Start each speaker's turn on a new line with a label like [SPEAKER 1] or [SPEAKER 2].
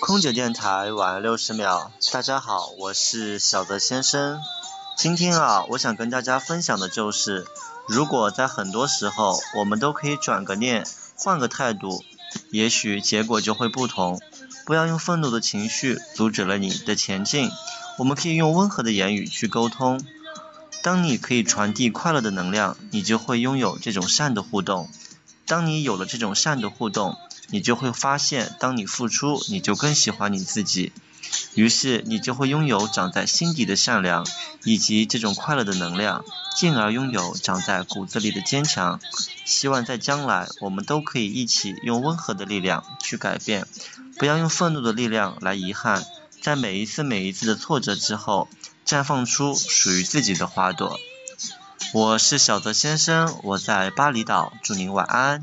[SPEAKER 1] 空姐电台晚六十秒，大家好，我是小泽先生。今天啊，我想跟大家分享的就是，如果在很多时候我们都可以转个念，换个态度，也许结果就会不同。不要用愤怒的情绪阻止了你的前进，我们可以用温和的言语去沟通。当你可以传递快乐的能量，你就会拥有这种善的互动。当你有了这种善的互动，你就会发现，当你付出，你就更喜欢你自己，于是你就会拥有长在心底的善良，以及这种快乐的能量，进而拥有长在骨子里的坚强。希望在将来，我们都可以一起用温和的力量去改变，不要用愤怒的力量来遗憾。在每一次每一次的挫折之后，绽放出属于自己的花朵。我是小泽先生，我在巴厘岛，祝您晚安。